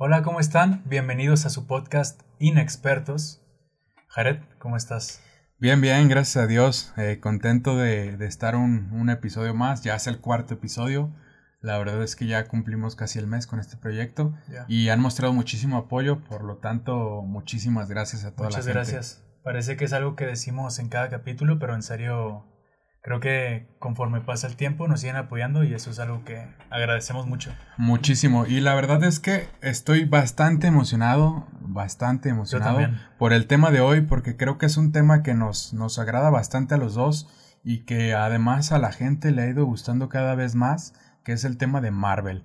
Hola, ¿cómo están? Bienvenidos a su podcast Inexpertos. Jared, ¿cómo estás? Bien, bien, gracias a Dios. Eh, contento de, estar un, un, episodio más. Ya es el cuarto episodio. La verdad es que ya cumplimos casi el mes con este proyecto y han mostrado muchísimo apoyo. Por lo tanto, muchísimas gracias a toda Muchas la gente. Muchas gracias. Parece que es algo que decimos en cada capítulo, pero en serio creo que conforme pasa el tiempo nos siguen apoyando y eso es algo que agradecemos mucho. Muchísimo. Y la verdad es que estoy bastante emocionado, bastante emocionado por el tema de hoy, porque creo que es un tema que nos, nos agrada bastante a los dos y que además a la gente le ha ido gustando cada vez más, que es el tema de Marvel.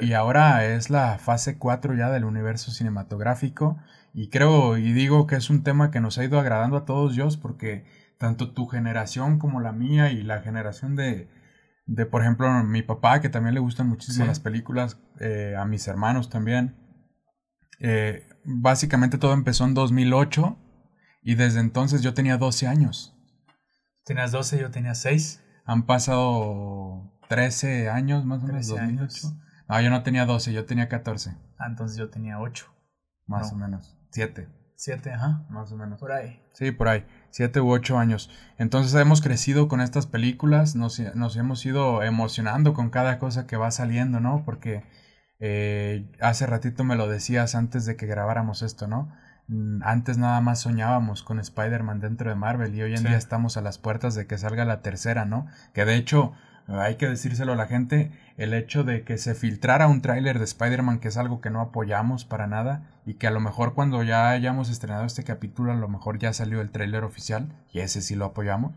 Y, y, ahora es la fase 4 ya del universo cinematográfico y creo y digo que es un tema que nos ha ido agradando a todos, Dios, porque tanto tu generación como la mía y la generación de, de por ejemplo, mi papá, que también le gustan muchísimo las películas, eh, a mis hermanos también. Eh, básicamente todo empezó en 2008 y desde entonces yo tenía 12 años. Tenías 12, yo tenía 6. Han pasado 13 años más o menos. 2008. Años. No, yo no tenía 12, yo tenía 14. Ah, entonces yo tenía 8. Más o menos. 7. Siete, ajá. Más o menos. Por ahí. Sí, por ahí. Siete u ocho años. Entonces hemos crecido con estas películas, nos, nos hemos ido emocionando con cada cosa que va saliendo, ¿no? Porque eh, hace ratito me lo decías antes de que grabáramos esto, ¿no? Mm, antes nada más soñábamos con Spider-Man dentro de Marvel y hoy en día estamos a las puertas de que salga la tercera, ¿no? Que de hecho hay que decírselo a la gente, el hecho de que se filtrara un tráiler de Spider-Man, que es algo que no apoyamos para nada, y que a lo mejor cuando ya hayamos estrenado este capítulo, a lo mejor ya salió el tráiler oficial, y ese sí lo apoyamos,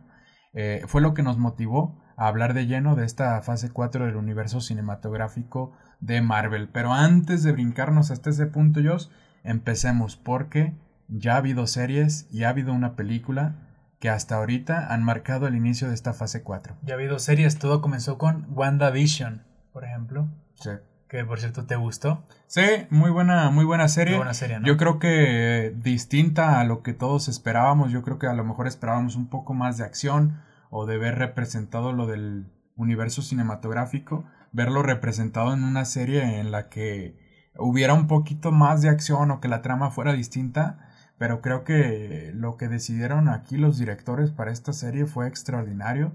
eh, fue lo que nos motivó a hablar de lleno de esta fase 4 del universo cinematográfico de Marvel. Pero antes de brincarnos hasta ese punto, Josh, empecemos porque ya ha habido series y ha habido una película que hasta ahorita han marcado el inicio de esta fase 4. Ya ha habido series, todo comenzó con WandaVision, por ejemplo. Sí. Que por cierto te gustó. Sí, muy buena, muy buena serie. Muy buena serie, ¿no? Yo creo que distinta a lo que todos esperábamos. Yo creo que a lo mejor esperábamos un poco más de acción o de ver representado lo del universo cinematográfico, verlo representado en una serie en la que hubiera un poquito más de acción o que la trama fuera distinta pero creo que lo que decidieron aquí los directores para esta serie fue extraordinario.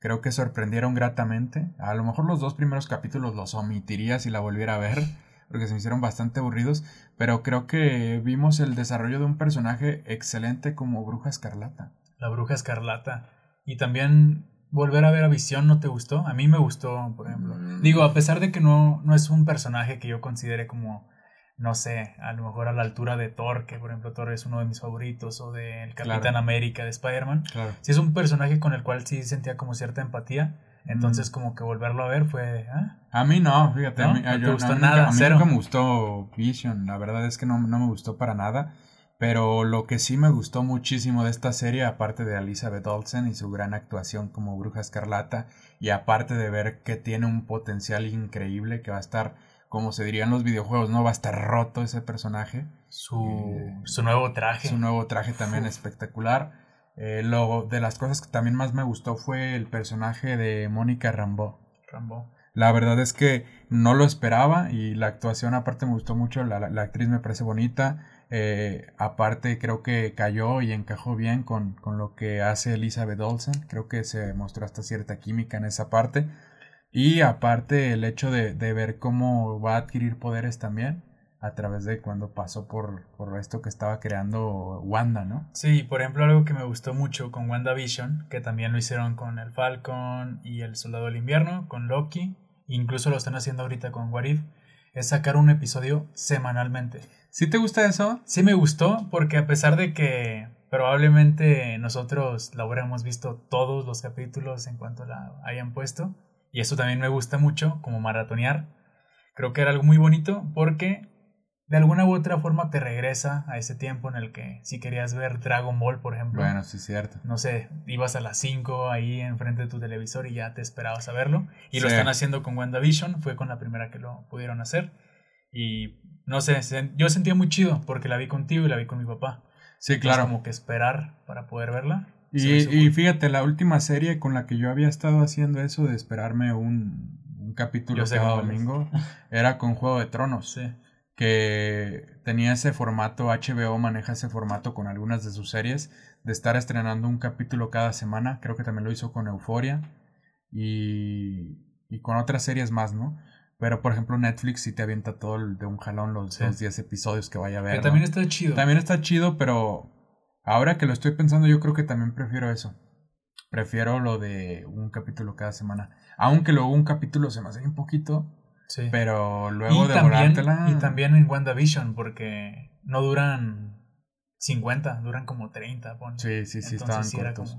Creo que sorprendieron gratamente. A lo mejor los dos primeros capítulos los omitiría si la volviera a ver, porque se me hicieron bastante aburridos, pero creo que vimos el desarrollo de un personaje excelente como Bruja Escarlata. La Bruja Escarlata. Y también volver a ver a Visión no te gustó? A mí me gustó, por ejemplo. Mm. Digo, a pesar de que no, no es un personaje que yo considere como no sé, a lo mejor a la altura de Thor, que por ejemplo Thor es uno de mis favoritos, o del Capitán América de Spider-Man. Claro. Sí es un personaje con el cual sí sentía como cierta empatía. Entonces, como que volverlo a ver fue. ¿ah? A mí no, fíjate. ¿No? A mí, ¿No te gustó nada, a mí cero. nunca me gustó Vision. La verdad es que no, no me gustó para nada. Pero lo que sí me gustó muchísimo de esta serie, aparte de Elizabeth Olsen y su gran actuación como Bruja Escarlata, y aparte de ver que tiene un potencial increíble que va a estar como se diría en los videojuegos, no va a estar roto ese personaje. Su, eh, su nuevo traje. Su nuevo traje también Uf. espectacular. Eh, lo, de las cosas que también más me gustó fue el personaje de Mónica Rambeau. Rambo. La verdad es que no lo esperaba y la actuación aparte me gustó mucho, la, la, la actriz me parece bonita, eh, aparte creo que cayó y encajó bien con, con lo que hace Elizabeth Olsen, creo que se mostró hasta cierta química en esa parte. Y aparte el hecho de, de, ver cómo va a adquirir poderes también a través de cuando pasó por, por esto que estaba creando Wanda, ¿no? Sí, por ejemplo, algo que me gustó mucho con WandaVision, que también lo hicieron con el Falcon y el Soldado del Invierno, con Loki, incluso lo están haciendo ahorita con What If, es sacar un episodio semanalmente. ¿Sí te gusta eso? Sí me gustó, porque a pesar de que probablemente nosotros la hubiéramos visto todos los capítulos en cuanto la hayan puesto, y eso también me gusta mucho, como maratonear. Creo que era algo muy bonito porque de alguna u otra forma te regresa a ese tiempo en el que si querías ver Dragon Ball, por ejemplo. Bueno, sí, cierto. No sé, ibas a las 5 ahí enfrente de tu televisor y ya te esperabas a verlo. Y Sí. lo están haciendo con WandaVision, fue con la primera que lo pudieron hacer. Y no sé, yo sentía muy chido porque la vi contigo y la vi con mi papá. Sí, Entonces, claro. como que esperar para poder verla. Y, y fíjate, la última serie con la que yo había estado haciendo eso de esperarme un, un capítulo cada domingo era con Juego de Tronos. Sí. que tenía ese formato, HBO maneja ese formato con algunas de sus series, de estar estrenando un capítulo cada semana, creo que también lo hizo con Euforia y, y con otras series más, ¿no? Pero, por ejemplo, Netflix sí te avienta todo de un jalón los, 10 episodios que vaya a ver. Que también está chido. También está chido, pero ahora que lo estoy pensando, yo creo que también prefiero eso. Prefiero lo de un capítulo cada semana. Aunque luego un capítulo se me hace un poquito. Sí. Pero luego de devorártela. Y también en WandaVision, porque no duran 50, duran como 30, Sí, sí, sí, estaban cortos.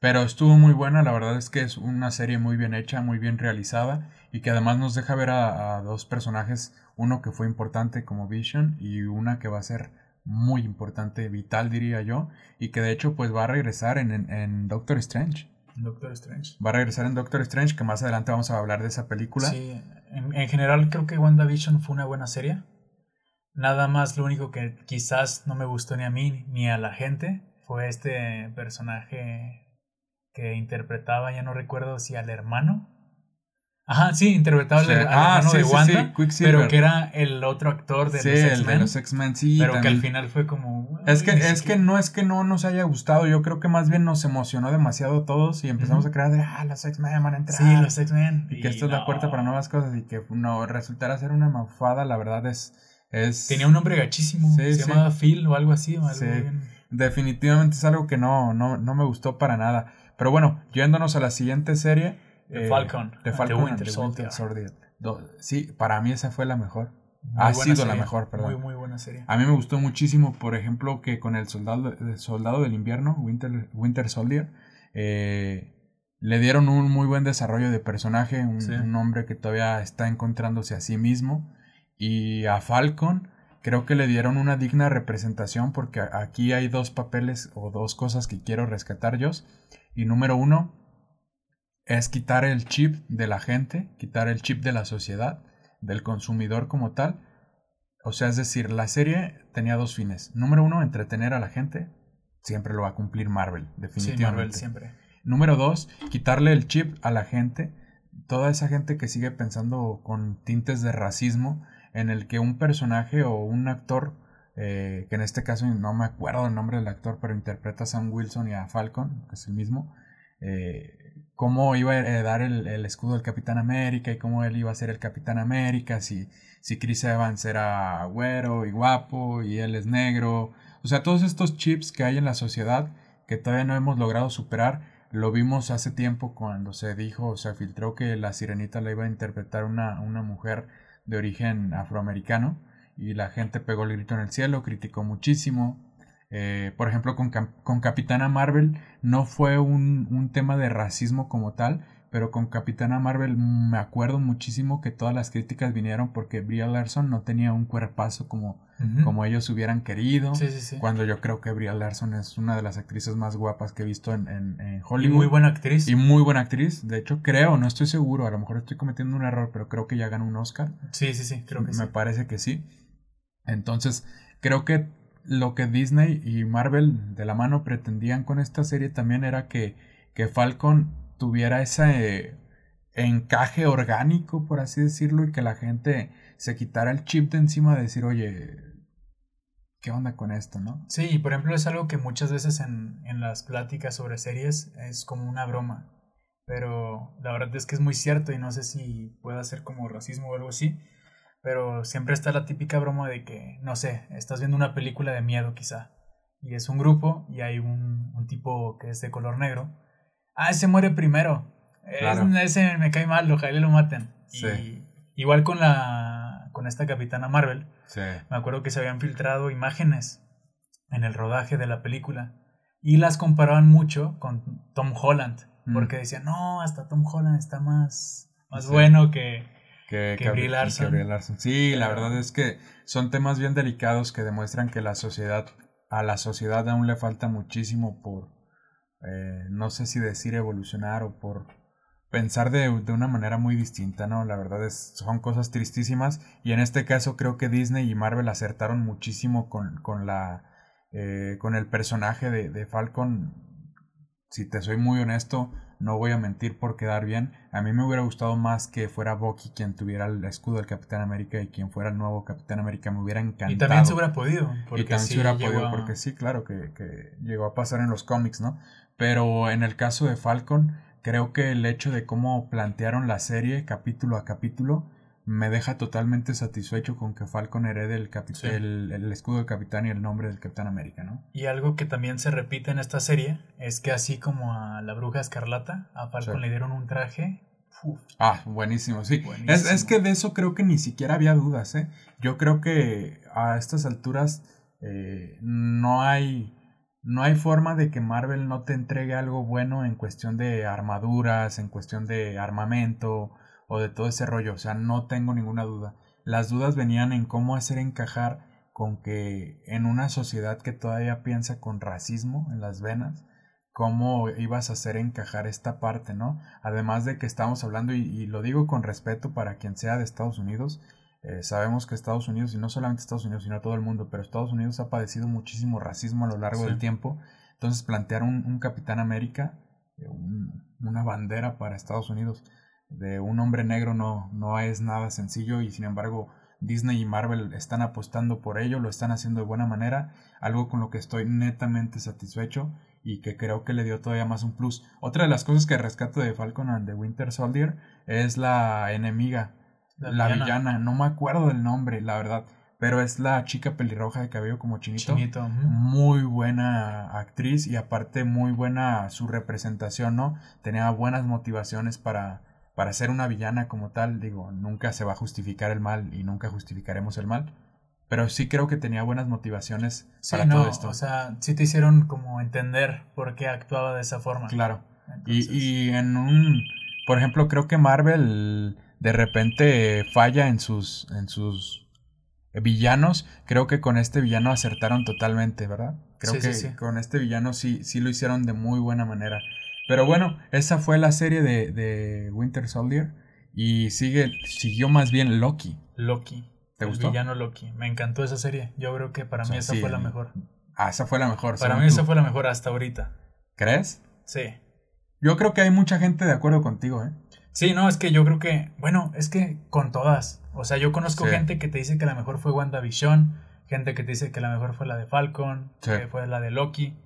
Pero estuvo muy buena, la verdad es que es una serie muy bien hecha, muy bien realizada y que además nos deja ver a, dos personajes, uno que fue importante como Vision y una que va a ser muy importante, vital diría yo, y que de hecho pues va a regresar en, en, Doctor Strange. Doctor Strange. Va a regresar en Doctor Strange, que más adelante vamos a hablar de esa película. Sí, en, en general creo que WandaVision fue una buena serie. Nada más lo único que quizás no me gustó ni a mí ni a la gente fue este personaje que interpretaba, ya no recuerdo si al hermano. Ajá, sí, interpretaba al, ah, hermano de Wanda, pero que era el otro actor de los X-Men. de los X-Men, sí. Pero que al final fue como... Es que, es que no es que no nos haya gustado, yo creo que más bien nos emocionó demasiado todos y empezamos a creer de, ah, los X-Men van a entrar. Sí, los X-Men. Y, que esto es la puerta para nuevas cosas y que no, resultara ser una mafada, la verdad es Tenía un nombre gachísimo. se llamaba Phil o algo así. Definitivamente es algo que no, no, no me gustó para nada. Pero bueno, yéndonos a la siguiente serie. The eh, Falcon. The Falcon. Winter, Soldier. Sí, para mí esa fue la mejor. ha sido la mejor, perdón. Muy, muy buena serie. A mí me gustó muchísimo, por ejemplo, que con el Soldado, el soldado del Invierno, Winter, Winter Soldier, eh, le dieron un muy buen desarrollo de personaje, un, un, hombre que todavía está encontrándose a sí mismo y a Falcon creo que le dieron una digna representación porque aquí hay dos papeles o dos cosas que quiero rescatar yo. Y número uno es quitar el chip de la gente, quitar el chip de la sociedad, del consumidor como tal. O sea, es decir, la serie tenía dos fines. Número uno, entretener a la gente. Siempre lo va a cumplir Marvel, definitivamente. Sí, Marvel siempre. Número dos, quitarle el chip a la gente. Toda esa gente que sigue pensando con tintes de racismo en el que un personaje o un actor, eh, que en este caso no me acuerdo el nombre del actor, pero interpreta a Sam Wilson y a Falcon, que es el mismo, eh, cómo iba a heredar el, escudo del Capitán América y cómo él iba a ser el Capitán América, si, si Chris Evans era güero y guapo y él es negro. O sea, todos estos chips que hay en la sociedad que todavía no hemos logrado superar, lo vimos hace tiempo cuando se dijo, se filtró que la sirenita la iba a interpretar una, una mujer de origen afroamericano y la gente pegó el grito en el cielo, criticó muchísimo. Eh, por ejemplo, con, con, Capitana Marvel no fue un, un, tema de racismo como tal, pero con Capitana Marvel me acuerdo muchísimo que todas las críticas vinieron porque Brie Larson no tenía un cuerpazo como, como ellos hubieran querido. Cuando yo creo que Brie Larson es una de las actrices más guapas que he visto en, en, Hollywood. Y muy buena actriz. Y muy buena actriz. De hecho, creo, no estoy seguro, a lo mejor estoy cometiendo un error, pero creo que ya ganó un Oscar. Sí, sí, sí, creo que Me parece que sí. Entonces, creo que lo que Disney y Marvel de la mano pretendían con esta serie también era que, que Falcon tuviera ese encaje orgánico, por así decirlo, y que la gente se quitara el chip de encima de decir, oye, ¿qué onda con esto, no? Sí, por ejemplo, es algo que muchas veces en, en las pláticas sobre series es como una broma, pero la verdad es que es muy cierto y no sé si pueda ser como racismo o algo así, pero siempre está la típica broma de que, no sé, estás viendo una película de miedo quizá, y es un grupo y hay un, un tipo que es de color negro, ah, ese muere primero. ese me cae mal, ojalá lo maten. Sí. igual con la con esta capitana Marvel. Sí. Me acuerdo que se habían filtrado imágenes en el rodaje de la película y las comparaban mucho con Tom Holland, mm. porque decían, "No, hasta Tom Holland está más más bueno que que, que, Larson. Sí, la verdad es que son temas bien delicados que demuestran que la sociedad a la sociedad aún le falta muchísimo por eh, no sé si decir evolucionar o por pensar de, una manera muy distinta, ¿no? La verdad es, son cosas tristísimas y en este caso creo que Disney y Marvel acertaron muchísimo con, con la, eh, con el personaje de, de Falcon. Si te soy muy honesto, no voy a mentir por quedar bien. A mí me hubiera gustado más que fuera Bucky quien tuviera el escudo del Capitán América y quien fuera el nuevo Capitán América. Me hubiera encantado. Y también se hubiera podido. y también se hubiera podido, porque sí, claro, que, que llegó a pasar en los cómics, ¿no? Pero en el caso de Falcon, creo que el hecho de cómo plantearon la serie capítulo a capítulo me deja totalmente satisfecho con que Falcon herede el, el, escudo del capitán y el nombre del Capitán América, ¿no? Y algo que también se repite en esta serie es que así como a la bruja escarlata, a Falcon le dieron un traje. Ah, buenísimo, sí. Es, es, que de eso creo que ni siquiera había dudas, ¿eh? Yo creo que a estas alturas eh, no hay... No hay forma de que Marvel no te entregue algo bueno en cuestión de armaduras, en cuestión de armamento, o de todo ese rollo, o sea, no tengo ninguna duda. Las dudas venían en cómo hacer encajar con que en una sociedad que todavía piensa con racismo en las venas, cómo ibas a hacer encajar esta parte, ¿no? Además de que estamos hablando, y, lo digo con respeto para quien sea de Estados Unidos, eh, sabemos que Estados Unidos, y no solamente Estados Unidos, sino todo el mundo, pero Estados Unidos ha padecido muchísimo racismo a lo largo del tiempo. Entonces plantear un, Capitán América, eh, una bandera para Estados Unidos, de un hombre negro no, no es nada sencillo y sin embargo Disney y Marvel están apostando por ello, lo están haciendo de buena manera, algo con lo que estoy netamente satisfecho y que creo que le dio todavía más un plus. Otra de las cosas que rescato de Falcon and the Winter Soldier es la enemiga, la, villana. no me acuerdo del nombre, la verdad, pero es la chica pelirroja de cabello como chinito. chinito. Muy buena actriz y aparte muy buena su representación, ¿no? Tenía buenas motivaciones para para ser una villana como tal, digo, nunca se va a justificar el mal y nunca justificaremos el mal. Pero sí creo que tenía buenas motivaciones para todo esto. O sea, sí te hicieron como entender por qué actuaba de esa forma. Claro. Y, y en un. Por ejemplo, creo que Marvel de repente falla en sus. en sus villanos. Creo que con este villano acertaron totalmente, ¿verdad? Creo que con este villano sí, sí lo hicieron de muy buena manera. Pero bueno, esa fue la serie de, de Winter Soldier. Y sigue, siguió más bien Loki. Loki. ¿Te gustó? El villano Loki. Me encantó esa serie. Yo creo que para mí esa fue la mejor. Ah, esa fue la mejor. Para mí esa fue la mejor hasta ahorita. ¿Crees? Sí. Yo creo que hay mucha gente de acuerdo contigo, ¿eh? Sí, no, es que yo creo que, bueno, es que con todas. O sea, yo conozco gente que te dice que la mejor fue WandaVision, gente que te dice que la mejor fue la de Falcon, que fue la de Loki.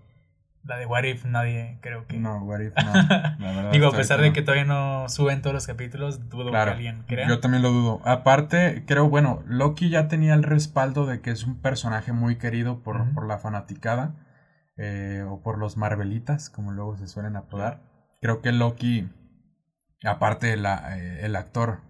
La de What If nadie creo que... No, What If no. Digo, a pesar de que todavía no suben todos los capítulos, dudo que alguien crea. Yo también lo dudo. Aparte, creo, bueno, Loki ya tenía el respaldo de que es un personaje muy querido por, por la fanaticada eh, o por los Marvelitas, como luego se suelen apodar. Creo que Loki, aparte la, eh, el actor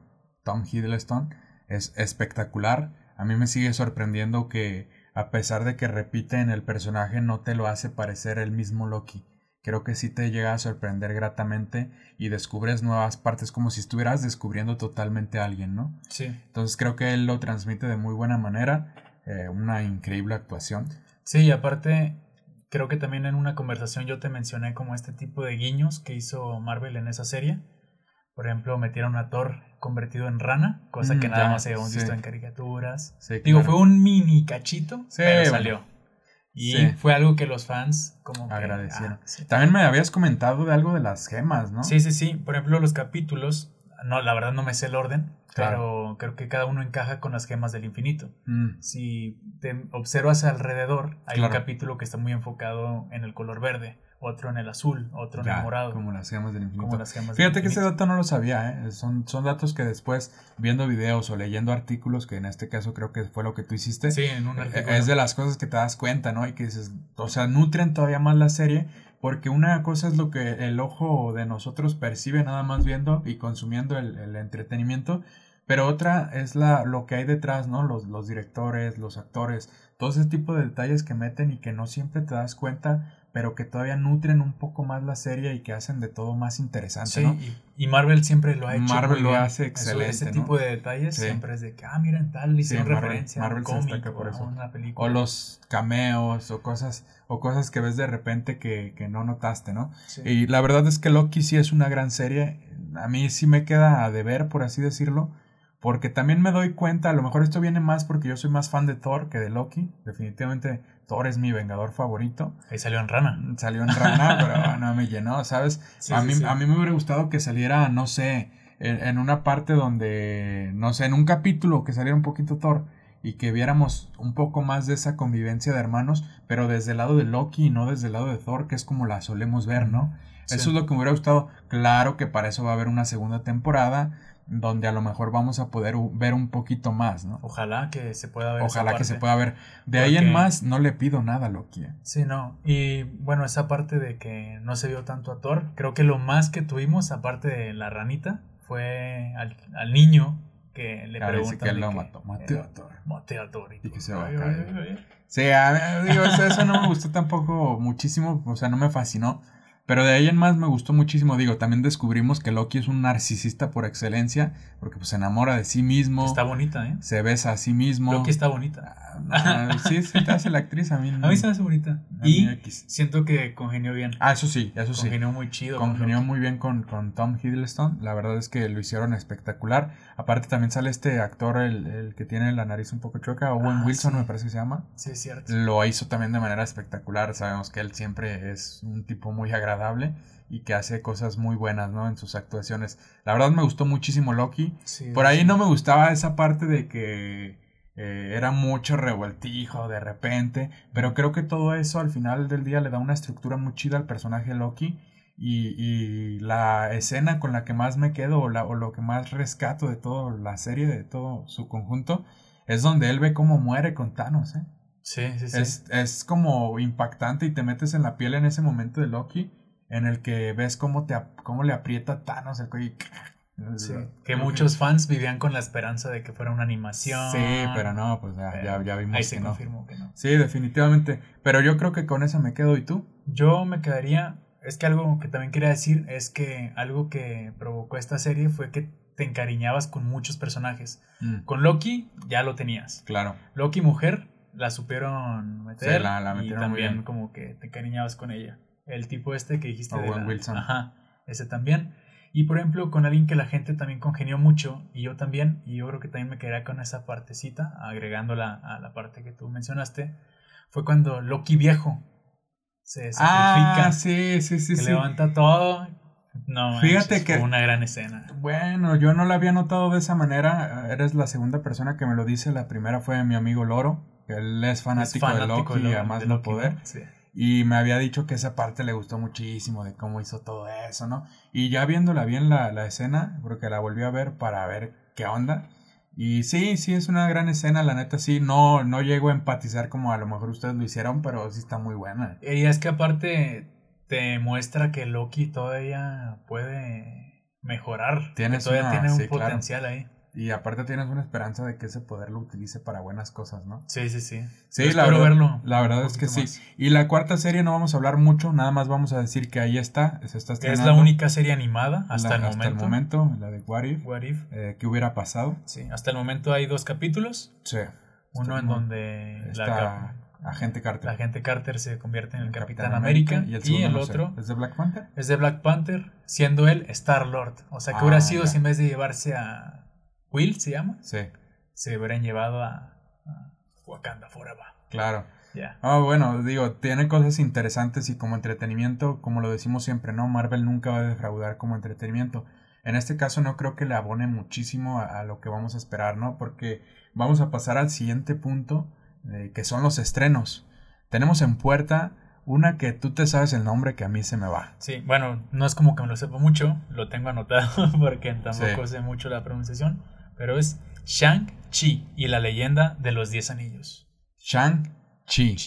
Tom Hiddleston, es espectacular. A mí me sigue sorprendiendo que a pesar de que repite en el personaje, no te lo hace parecer el mismo Loki. Creo que sí te llega a sorprender gratamente y descubres nuevas partes como si estuvieras descubriendo totalmente a alguien, ¿no? Sí. Entonces creo que él lo transmite de muy buena manera, eh, una increíble actuación. Sí, y aparte creo que también en una conversación yo te mencioné como este tipo de guiños que hizo Marvel en esa serie por ejemplo, metieron a Thor convertido en rana, cosa que mm, nada más habíamos visto en caricaturas. Digo, fue un mini cachito, pero salió. Y fue algo que los fans como agradecieron. Ah, También me habías comentado de algo de las gemas, ¿no? Sí, sí, sí. Por ejemplo, los capítulos, no, la verdad no me sé el orden, pero creo que cada uno encaja con las gemas del infinito. Mm. Si te observas alrededor, hay un capítulo que está muy enfocado en el color verde otro en el azul, otro en el morado. Como las gemas del infinito. Fíjate que ese dato no lo sabía, ¿eh? son, son datos que después, viendo videos o leyendo artículos, que en este caso creo que fue lo que tú hiciste, sí, en un eh, artículo. es de las cosas que te das cuenta, ¿no? Y que dices, o sea, nutren todavía más la serie, porque una cosa es lo que el ojo de nosotros percibe nada más viendo y consumiendo el, entretenimiento, pero otra es la, lo que hay detrás, ¿no? Los, los directores, los actores, todo ese tipo de detalles que meten y que no siempre te das cuenta pero que todavía nutren un poco más la serie y que hacen de todo más interesante, ¿no? Y, Marvel siempre lo ha hecho. Marvel lo hace excelente. ese tipo de detalles siempre es de que, ah, miren, tal, hicieron referencia Marvel se destaca por eso. O los cameos o cosas, o cosas que ves de repente que, que no notaste, ¿no? Y la verdad es que Loki sí es una gran serie. A mí sí me queda de ver, por así decirlo, Porque también me doy cuenta, a lo mejor esto viene más porque yo soy más fan de Thor que de Loki. Definitivamente Thor es mi vengador favorito. Ahí salió en rana. Salió en rana, pero no me llenó, ¿sabes? a, mí, a mí me hubiera gustado que saliera, no sé, en, en, una parte donde, no sé, en un capítulo que saliera un poquito Thor y que viéramos un poco más de esa convivencia de hermanos, pero desde el lado de Loki y no desde el lado de Thor, que es como la solemos ver, ¿no? Eso es lo que me hubiera gustado. Claro que para eso va a haber una segunda temporada donde a lo mejor vamos a poder ver un poquito más, ¿no? Ojalá que se pueda ver. Ojalá que se pueda ver. De ahí en más no le pido nada a Loki. ¿eh? Sí, no. Y bueno, esa parte de que no se vio tanto a Thor, creo que lo más que tuvimos, aparte de la ranita, fue al, al niño que le pregunta. que él lo mató. Mateo a Thor. Mateo a Thor. Y, y que se va a caer. Sí, a, digo, eso no me gustó tampoco muchísimo, o sea, no me fascinó. Pero de ahí en más me gustó muchísimo. Digo, también descubrimos que Loki es un narcisista por excelencia, porque pues se enamora de sí mismo. Está bonita, ¿eh? Se besa a sí mismo. Loki está bonita. Ah, sí, sí te hace la actriz a mí. A mí se me hace bonita. Y siento que congenió bien. Ah, eso sí, eso sí. Congenió muy chido. Congenió muy bien con, con Tom Hiddleston. La verdad es que lo hicieron espectacular. Aparte también sale este actor, el, el que tiene la nariz un poco chueca, Owen ah, Wilson me parece que se llama. Sí, es cierto. Lo hizo también de manera espectacular. Sabemos que él siempre es un tipo muy agradable y que hace cosas muy buenas, ¿no? En sus actuaciones. La verdad me gustó muchísimo Loki. Por ahí no me gustaba esa parte de que eh, era mucho revueltijo de repente, pero creo que todo eso al final del día le da una estructura muy chida al personaje Loki. Y, y la escena con la que más me quedo o, la, o lo que más rescato de toda la serie, de todo su conjunto, es donde él ve cómo muere con Thanos, ¿eh? Sí, sí, sí. Es, es como impactante y te metes en la piel en ese momento de Loki en el que ves cómo, te, cómo le aprieta Thanos el cuello Sí, que muchos fans vivían con la esperanza de que fuera una animación. Sí, pero no, pues ya, ya, ya vimos ahí se confirmó que no. Sí, definitivamente. Pero yo creo que con esa me quedo. ¿Y tú? Yo me quedaría. Es que algo que también quería decir es que algo que provocó esta serie fue que te encariñabas con muchos personajes. Mm. Con Loki ya lo tenías. Claro. Loki mujer la supieron meter. Sí, la, la metieron y también como que te encariñabas con ella. El tipo este que dijiste. Owen Wilson. Ajá, ese también. Y por ejemplo, con alguien que la gente también congenió mucho, y yo también, y yo creo que también me quedaría con esa partecita, agregándola a la parte que tú mencionaste, fue cuando Loki viejo se sacrifica. Ah, sí, sí, sí. Que levanta todo. No, fíjate que. Fue una gran escena. Bueno, yo no la había notado de esa manera. Eres la segunda persona que me lo dice. La primera fue mi amigo Loro, que él es fanático, de Loki, y además no poder. Sí. Y me había dicho que esa parte le gustó muchísimo de cómo hizo todo eso, ¿no? Y ya viéndola bien la, la escena, porque la volví a ver para ver qué onda. Y sí, sí, es una gran escena, la neta sí, no, no llego a empatizar como a lo mejor ustedes lo hicieron, pero sí está muy buena. Y es que aparte te muestra que Loki todavía puede mejorar. Tienes todavía tiene un potencial ahí. Y aparte tienes una esperanza de que ese poder lo utilice para buenas cosas, ¿no? Sí, sí, sí. Sí, la verdad, verlo la verdad es que sí. Y la cuarta serie no vamos a hablar mucho, nada más vamos a decir que ahí está. Se está es la única serie animada hasta el momento. Hasta el momento, la de What If. What If. Eh, ¿Qué hubiera pasado? Sí, hasta el momento hay dos capítulos. Sí. Uno en donde la Agente Carter. La agente Carter se convierte en el Capitán, América, y el, otro es de Black Panther. Es de Black Panther, siendo él Star Lord. O sea, que hubiera ah, sido si en vez de llevarse a Will se llama. Sí. Se hubieran llevado a, Wakanda Forever. Claro. Ya. Ah, bueno, digo, tiene cosas interesantes y como entretenimiento, como lo decimos siempre, ¿no? Marvel nunca va a defraudar como entretenimiento. En este caso no creo que le abone muchísimo a, lo que vamos a esperar, ¿no? Porque vamos a pasar al siguiente punto, eh, que son los estrenos. Tenemos en puerta una que tú te sabes el nombre que a mí se me va. Sí, bueno, no es como que me lo sepa mucho, lo tengo anotado porque tampoco sé mucho la pronunciación pero es Shang-Chi y la leyenda de los Diez Anillos. Shang-Chi.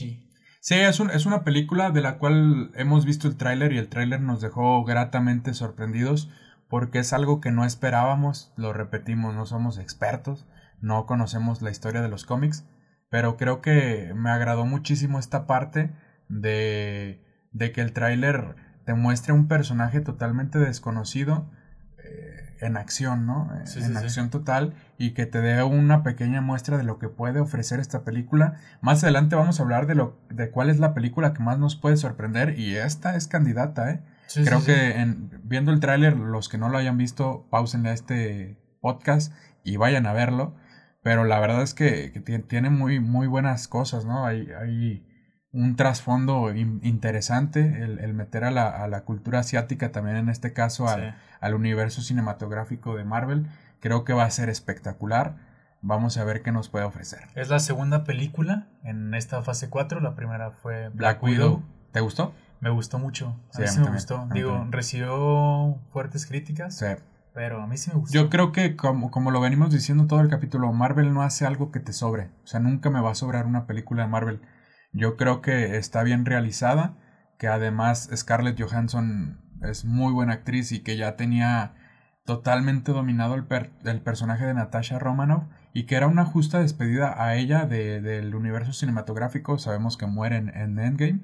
Sí, es, es una película de la cual hemos visto el tráiler y el tráiler nos dejó gratamente sorprendidos porque es algo que no esperábamos, lo repetimos, no somos expertos, no conocemos la historia de los cómics, pero creo que me agradó muchísimo esta parte de, de que el tráiler te muestre un personaje totalmente desconocido en acción, ¿no? en acción total y que te dé una pequeña muestra de lo que puede ofrecer esta película. Más adelante vamos a hablar de lo de cuál es la película que más nos puede sorprender y esta es candidata, ¿eh? Creo que en, viendo el tráiler, los que no lo hayan visto, pausen a este podcast y vayan a verlo. Pero la verdad es que, tiene muy, muy buenas cosas, ¿no? Hay, hay un trasfondo interesante el, meter a la, a la, cultura asiática también en este caso al, al, universo cinematográfico de Marvel. Creo que va a ser espectacular. Vamos a ver qué nos puede ofrecer. Es la segunda película en esta fase 4. La primera fue Black, Widow. ¿Te gustó? Me gustó mucho. A mí sí me gustó. Digo, recibió fuertes críticas. Sí. Pero a mí sí me gustó. Yo creo que, como, como lo venimos diciendo todo el capítulo, Marvel no hace algo que te sobre. O sea, nunca me va a sobrar una película de Marvel yo creo que está bien realizada, que además Scarlett Johansson es muy buena actriz y que ya tenía totalmente dominado el, el personaje de Natasha Romanoff y que era una justa despedida a ella de, del universo cinematográfico. Sabemos que muere en, Endgame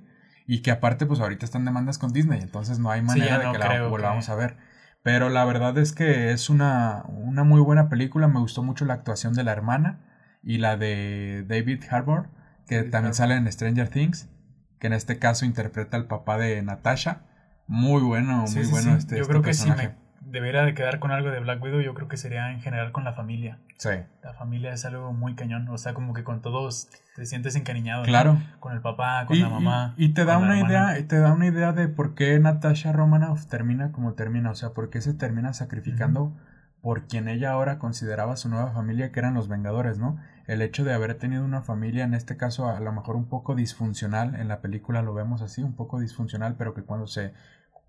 y que aparte pues ahorita están demandas con Disney, entonces no hay manera de que la volvamos a ver. Pero la verdad es que es una, una muy buena película, me gustó mucho la actuación de la hermana y la de David Harbour que también sale en Stranger Things, que en este caso interpreta al papá de Natasha. Muy bueno, muy bueno este Yo este creo que si me debería de quedar con algo de Black Widow, yo creo que sería en general con la familia. Sí. La familia es algo muy cañón, o sea, como que con todos te sientes encariñado. Claro. Con el papá, con la mamá. Y, te da una idea, y te da una idea de por qué Natasha Romanoff termina como termina, o sea, por qué se termina sacrificando por quien ella ahora consideraba su nueva familia, que eran los Vengadores, ¿no? El hecho de haber tenido una familia, en este caso a lo mejor un poco disfuncional, en la película lo vemos así, un poco disfuncional, pero que cuando se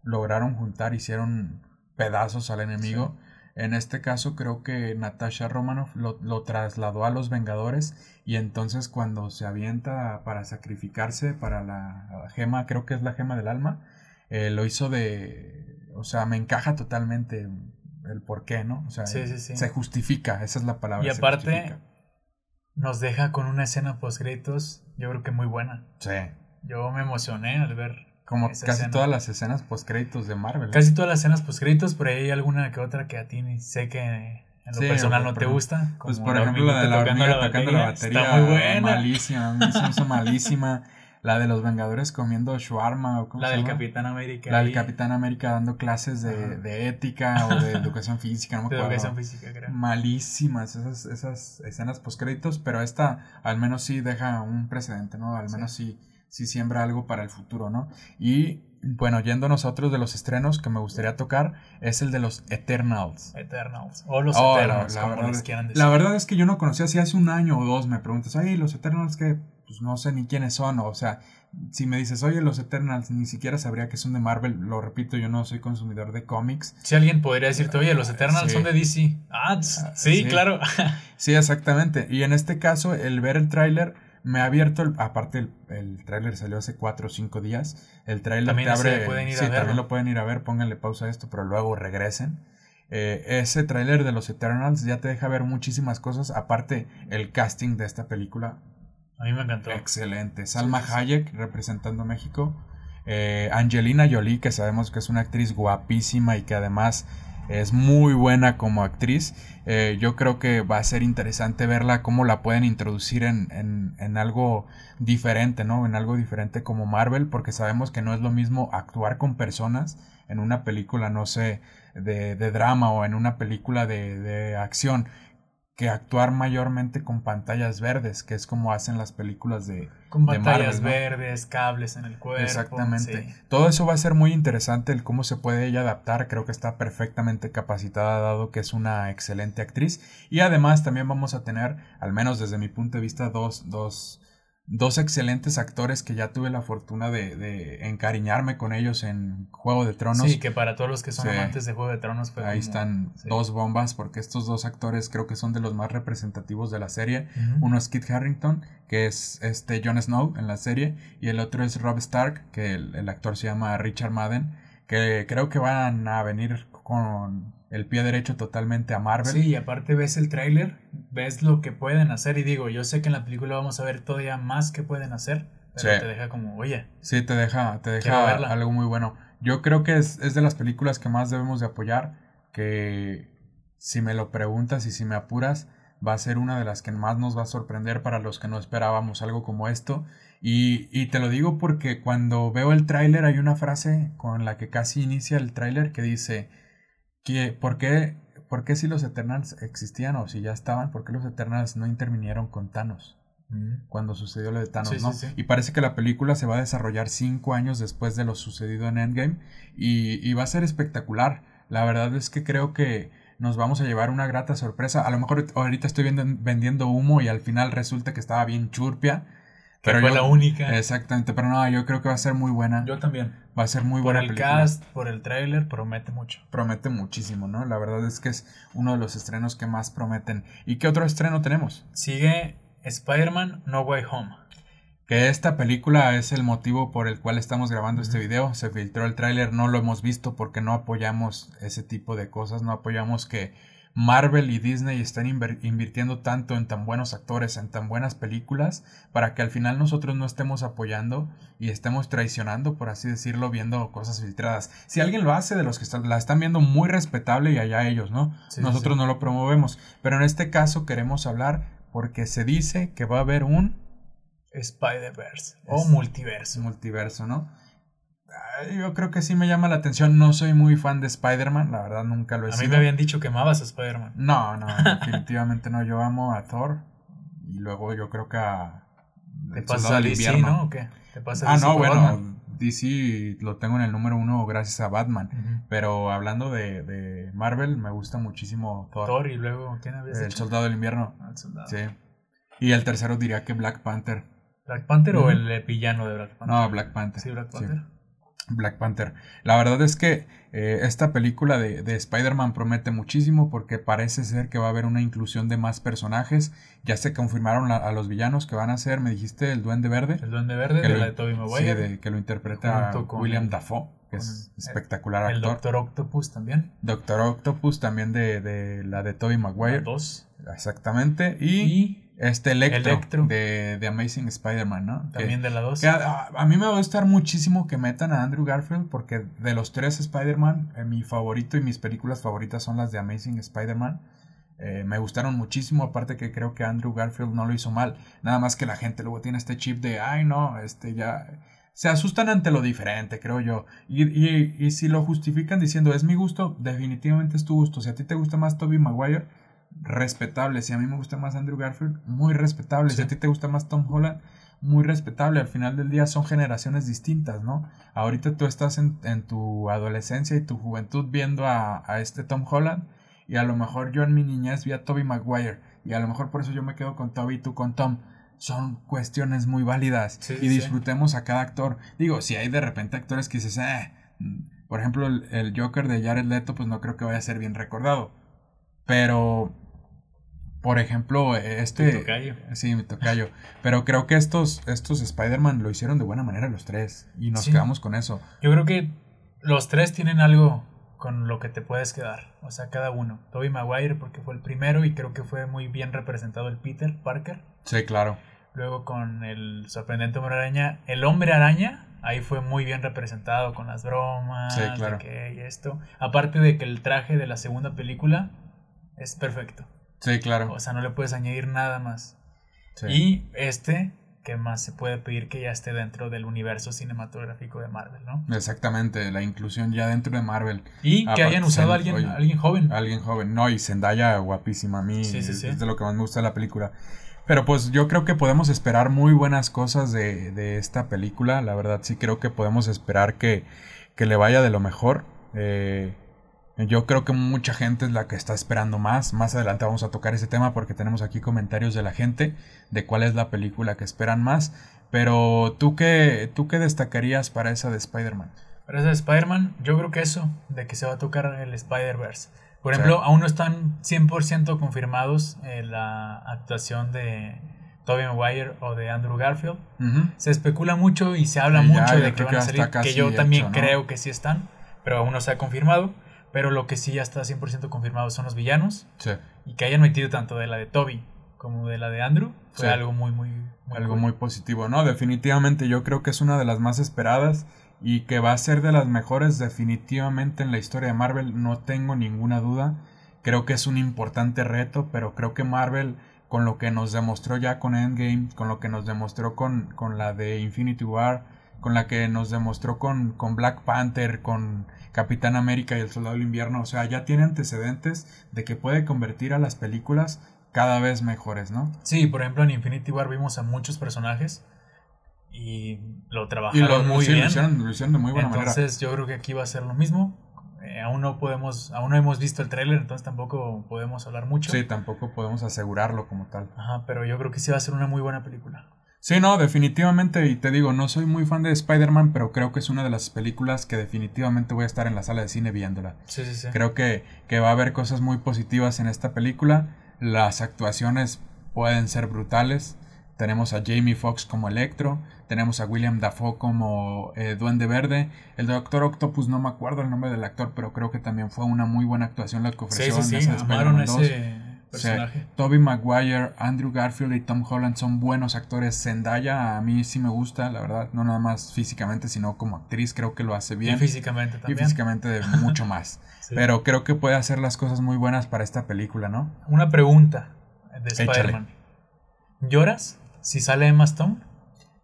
lograron juntar hicieron pedazos al enemigo. En este caso creo que Natasha Romanoff lo, lo, trasladó a los Vengadores y entonces cuando se avienta para sacrificarse para la gema, creo que es la gema del alma, eh, lo hizo de... O sea, me encaja totalmente el por qué, ¿no? O sea, se justifica, esa es la palabra. Y aparte, nos deja con una escena post-créditos, yo creo que muy buena. Sí. Yo me emocioné al ver. Como casi todas las escenas post-créditos de Marvel. Casi todas las escenas post-créditos, pero hay alguna que otra que a ti sé que en lo personal no te gusta. Pues por ejemplo la de la hormiga tocando la batería. Está muy buena. Malísima, malísima. La de los Vengadores comiendo shawarma. ¿o la del Capitán América. La del Capitán América dando clases de, de ética o de educación física, no me acuerdo. De educación física, creo. Malísimas esas, esas escenas postcréditos, pero esta al menos sí deja un precedente, ¿no? Al menos sí. sí, siembra algo para el futuro, ¿no? Y bueno, yéndonos a otros de los estrenos que me gustaría tocar, es el de los Eternals. Eternals. O los oh, Eternals, la, como les quieran decir. La verdad es que yo no conocía, si hace un año o dos me preguntas, ay, los Eternals que pues no sé ni quiénes son, o sea, si me dices, oye, los Eternals, ni siquiera sabría que son de Marvel, lo repito, yo no soy consumidor de cómics. Si alguien podría decirte, oye, los Eternals son de DC. Ah, ah sí, claro. sí, exactamente. Y en este caso, el ver el tráiler me ha abierto, el, aparte el, el tráiler salió hace 4 o 5 días, el tráiler te abre... Pueden ir sí, también lo pueden ir a ver, pónganle pausa a esto, pero luego regresen. Eh, ese tráiler de los Eternals ya te deja ver muchísimas cosas, aparte el casting de esta película a mí me encantó. Excelente. Salma Hayek representando México. Eh, Angelina Jolie, que sabemos que es una actriz guapísima y que además es muy buena como actriz. Eh, yo creo que va a ser interesante verla, cómo la pueden introducir en, en, en, algo diferente, ¿no? En algo diferente como Marvel, porque sabemos que no es lo mismo actuar con personas en una película, no sé, de, de drama o en una película de, de acción que actuar mayormente con pantallas verdes, que es como hacen las películas de con pantallas verdes, cables en el cuerpo. Exactamente. Todo eso va a ser muy interesante el cómo se puede ella adaptar, creo que está perfectamente capacitada dado que es una excelente actriz y además también vamos a tener, al menos desde mi punto de vista, dos, dos dos excelentes actores que ya tuve la fortuna de, de, encariñarme con ellos en Juego de Tronos. Sí, que para todos los que son amantes de Juego de Tronos. Pues Ahí están dos bombas, porque estos dos actores creo que son de los más representativos de la serie. Uno es Kit Harrington, que es este Jon Snow en la serie, y el otro es Rob Stark, que el, el actor se llama Richard Madden, que creo que van a venir con el pie derecho totalmente a Marvel. Sí, y aparte ves el tráiler, ves lo que pueden hacer y digo, yo sé que en la película vamos a ver todavía más que pueden hacer, pero te deja como, oye. Sí, te deja, te deja algo muy bueno. Yo creo que es, es de las películas que más debemos de apoyar, que si me lo preguntas y si me apuras, va a ser una de las que más nos va a sorprender para los que no esperábamos algo como esto. Y, y te lo digo porque cuando veo el tráiler hay una frase con la que casi inicia el tráiler que dice que, ¿por qué, por qué si los Eternals existían o si ya estaban, por qué los Eternals no intervinieron con Thanos? Mm. Cuando sucedió lo de Thanos, Sí, ¿no? sí. Y parece que la película se va a desarrollar cinco años después de lo sucedido en Endgame y, y va a ser espectacular. La verdad es que creo que nos vamos a llevar una grata sorpresa. A lo mejor ahorita estoy vendiendo humo y al final resulta que estaba bien churpia. Que Pero fue yo- la única. Exactamente, pero no, yo creo que va a ser muy buena. Yo también. Va a ser muy Por buena el película. cast, por el tráiler, promete mucho. Promete muchísimo, ¿no? La verdad es que es uno de los estrenos que más prometen. ¿Y qué otro estreno tenemos? Sigue Spider-Man No Way Home. Que esta película es el motivo por el cual estamos grabando este video. Se filtró el tráiler, no lo hemos visto porque no apoyamos ese tipo de cosas, no apoyamos que Marvel y Disney inver- invirtiendo tanto en tan buenos actores, en tan buenas películas, para que al final nosotros no estemos apoyando y estemos traicionando, por así decirlo, viendo cosas filtradas. Si alguien lo hace, de los que están- la están viendo muy respetable y allá ellos, ¿no? Sí, nosotros sí. no lo promovemos. Pero en este caso queremos hablar porque se dice que va a haber un Spider-Verse. O multiverso. multiverso, ¿no? Ay, Yo creo que sí me llama la atención. No soy muy fan de Spider-Man, la verdad nunca lo he A mí sido. me habían dicho que amabas a Spider-Man. No, no, definitivamente no. Yo amo a Thor y luego yo creo que a ¿Te a del DC, Invierno. no? ¿O qué? ¿Te pasas a Ah, DC no, bueno, Batman? DC lo tengo en el número uno gracias a Batman. Pero hablando de, de Marvel, me gusta muchísimo Thor. Thor y luego, ¿quién habías el? Soldado del Invierno. Ah, el soldado. Sí. Y el tercero diría que Black Panther. ¿Black Panther o el villano de Black Panther? No, Black Panther. Sí, Black Sí. Black Panther. La verdad es que eh, esta película de, de Spider-Man promete muchísimo porque parece ser que va a haber una inclusión de más personajes. Ya se confirmaron la- a los villanos que van a ser, me dijiste, el Duende Verde. El Duende Verde que de lo- la de Tobey sí, Maguire. de- que lo interpreta con William el- Dafoe, que es el- espectacular el actor. Doctor Octopus también. Doctor Octopus también de, de la de Tobey Maguire. Dos. Exactamente. Y, Y este Electro, Electro. de, de Amazing Spider-Man, ¿no? Que- también de la dos. que a, a- a mí me va a gustar muchísimo que metan a Andrew Garfield porque de los tres Spider-Man, eh, mi favorito y mis películas favoritas son las de Amazing Spider-Man. Eh, me gustaron muchísimo, aparte que creo que Andrew Garfield no lo hizo mal. Nada más que la gente luego tiene este chip de, ay no, este ya... Se asustan ante lo diferente, creo yo. Y, y- y si lo justifican diciendo, es mi gusto, definitivamente es tu gusto. Si a ti te gusta más Tobey Maguire, respetable. Si a mí me gusta más Andrew Garfield, muy respetable. Si Sí. a ti te gusta más Tom Holland, muy respetable. Al final del día son generaciones distintas, ¿no? Ahorita tú estás en, en tu adolescencia y tu juventud viendo a, a este Tom Holland y a lo mejor yo en mi niñez vi a Toby Maguire y a lo mejor por eso yo me quedo con Toby y tú con Tom. Son cuestiones muy válidas Sí, y sí. disfrutemos a cada actor. Digo, si hay de repente actores que dices, eh, mm, por ejemplo, el, el Joker de Jared Leto, pues no creo que vaya a ser bien recordado. Pero, por ejemplo, este... Tu tocayo. Sí, mi tocayo. Pero creo que estos, estos Spider-Man lo hicieron de buena manera los tres. Y nos Sí. quedamos con eso. Yo creo que los tres tienen algo con lo que te puedes quedar. O sea, cada uno. Tobey Maguire porque fue el primero y creo que fue muy bien representado el Peter Parker. Sí, claro. Luego con el sorprendente hombre araña. El hombre araña, ahí fue muy bien representado con las bromas. Sí, claro. de que y esto. Aparte de que el traje de la segunda película es perfecto. Sí, claro. O sea, no le puedes añadir nada más. Sí. Y este, ¿qué más se puede pedir que ya esté dentro del universo cinematográfico de Marvel, no? Exactamente, la inclusión ya dentro de Marvel. Y que Aparte, hayan usado a alguien, oye, alguien joven. Alguien joven. No, y Zendaya guapísima. A mí Sí, sí, es, sí. es de lo que más me gusta de la película. Pero pues yo creo que podemos esperar muy buenas cosas de, de esta película. La verdad sí creo que podemos esperar que, que le vaya de lo mejor. Eh, yo creo que mucha gente es la que está esperando más. Más adelante vamos a tocar ese tema porque tenemos aquí comentarios de la gente de cuál es la película que esperan más. Pero tú qué, tú qué destacarías para esa de Spider-Man? Pero ese de Spider-Man, yo creo que eso, de que se va a tocar el Spider-Verse. Por Sí. ejemplo, aún no están 100% confirmados eh, la actuación de Tobey Maguire o de Andrew Garfield. Ujú. Se especula mucho y se habla Sí, mucho de que van a salir, que yo también hecho, ¿no? creo que sí están, pero aún no se ha confirmado. Pero lo que sí ya está 100% confirmado son los villanos Sí. y que hayan metido tanto de la de Toby como de la de Andrew fue Sí. algo muy, muy, muy Algo cool. muy positivo, ¿no? Definitivamente yo creo que es una de las más esperadas y que va a ser de las mejores definitivamente en la historia de Marvel, no tengo ninguna duda. Creo que es un importante reto, pero creo que Marvel con lo que nos demostró ya con Endgame, con lo que nos demostró con, con la de Infinity War con la que nos demostró con, con Black Panther, con Capitán América y el Soldado del Invierno. O sea, ya tiene antecedentes de que puede convertir a las películas cada vez mejores, ¿no? Sí, por ejemplo, en Infinity War vimos a muchos personajes y lo trabajaron muy bien. Lo hicieron, lo hicieron, de muy buena entonces, manera. Entonces yo creo que aquí va a ser lo mismo. Eh, aún no podemos, aún no hemos visto el tráiler, entonces tampoco podemos hablar mucho. Sí, tampoco podemos asegurarlo como tal. Ajá, pero yo creo que sí va a ser una muy buena película. Sí, no, definitivamente, y te digo, no soy muy fan de Spider-Man, pero creo que es una de las películas que definitivamente voy a estar en la sala de cine viéndola. Sí, sí, sí. Creo que, que va a haber cosas muy positivas en esta película. Las actuaciones pueden ser brutales. Tenemos a Jamie Foxx como Electro, tenemos a William Dafoe como eh, Duende Verde, el Doctor Octopus no me acuerdo el nombre del actor, pero creo que también fue una muy buena actuación la que ofreció sí, sí, en sí. ese Amaron Spider-Man 2. ese personaje. Toby Maguire, Andrew Garfield y Tom Holland son buenos actores. Zendaya a mí sí me gusta, la verdad, no nada más físicamente, sino como actriz creo que lo hace bien. Y físicamente también. Y físicamente mucho más. Sí. Pero creo que puede hacer las cosas muy buenas para esta película, ¿no? Una pregunta de. Spider-Man. ¿Lloras si sale Emma Stone?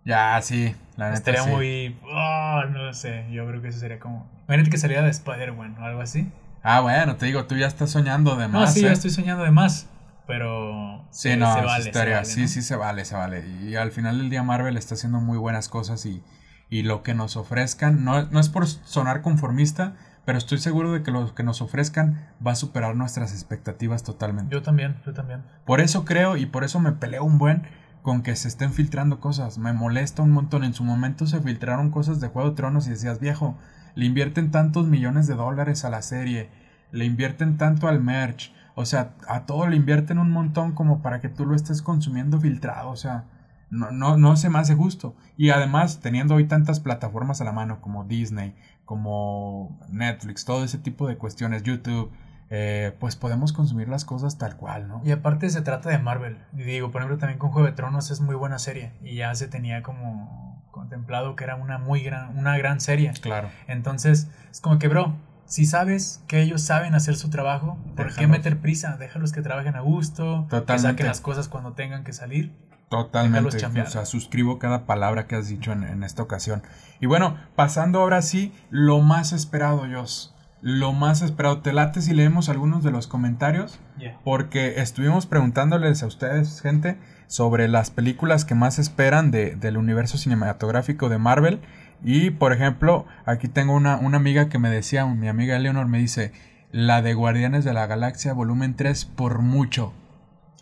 Ya, sí, la neta Estaría sí. muy... ah, no sé, yo creo que eso sería como... Imagínate que saliera de Spider-Man o algo así. Ah, bueno, te digo, tú ya estás soñando de No, más. sí, ¿eh? ya estoy soñando de más. Pero... Sí, se- no, se vale, sí, ¿no? sí se vale, se vale. Y al final del día Marvel está haciendo muy buenas cosas y, y lo que nos ofrezcan, no, no es por sonar conformista, pero estoy seguro de que lo que nos ofrezcan va a superar nuestras expectativas totalmente. Yo también, yo también. Por eso creo y por eso me peleo un buen con que se estén filtrando cosas. Me molesta un montón. En su momento se filtraron cosas de Juego de Tronos y decías, viejo, le invierten tantos millones de dólares a la serie, le invierten tanto al merch, o sea, a todo le invierten un montón como para que tú lo estés consumiendo filtrado, o sea, no, no, no se me hace justo. Y además, teniendo hoy tantas plataformas a la mano como Disney, como Netflix, todo ese tipo de cuestiones, YouTube, eh, pues podemos consumir las cosas tal cual, ¿no? Y aparte se trata de Marvel. Y digo, por ejemplo, también con Juego Tronos es muy buena serie. Y ya se tenía como contemplado que era una muy gran, una gran serie. Claro. Entonces, es como que, bro, si sabes que ellos saben hacer su trabajo, ¿por qué meter prisa? Déjalos que trabajen a gusto, que Totalmente. saquen las cosas cuando tengan que salir. Totalmente. O sea, suscribo cada palabra que has dicho en, en esta ocasión. Y bueno, pasando ahora sí, lo más esperado, Jos. Lo más esperado. ¿Te late si leemos algunos de los comentarios? Porque estuvimos preguntándoles a ustedes, gente, sobre las películas que más esperan de- del universo cinematográfico de Marvel. Y, por ejemplo, aquí tengo una, una amiga que me decía, mi amiga Eleanor me dice, la de Guardianes de la Galaxia, volumen 3, por mucho.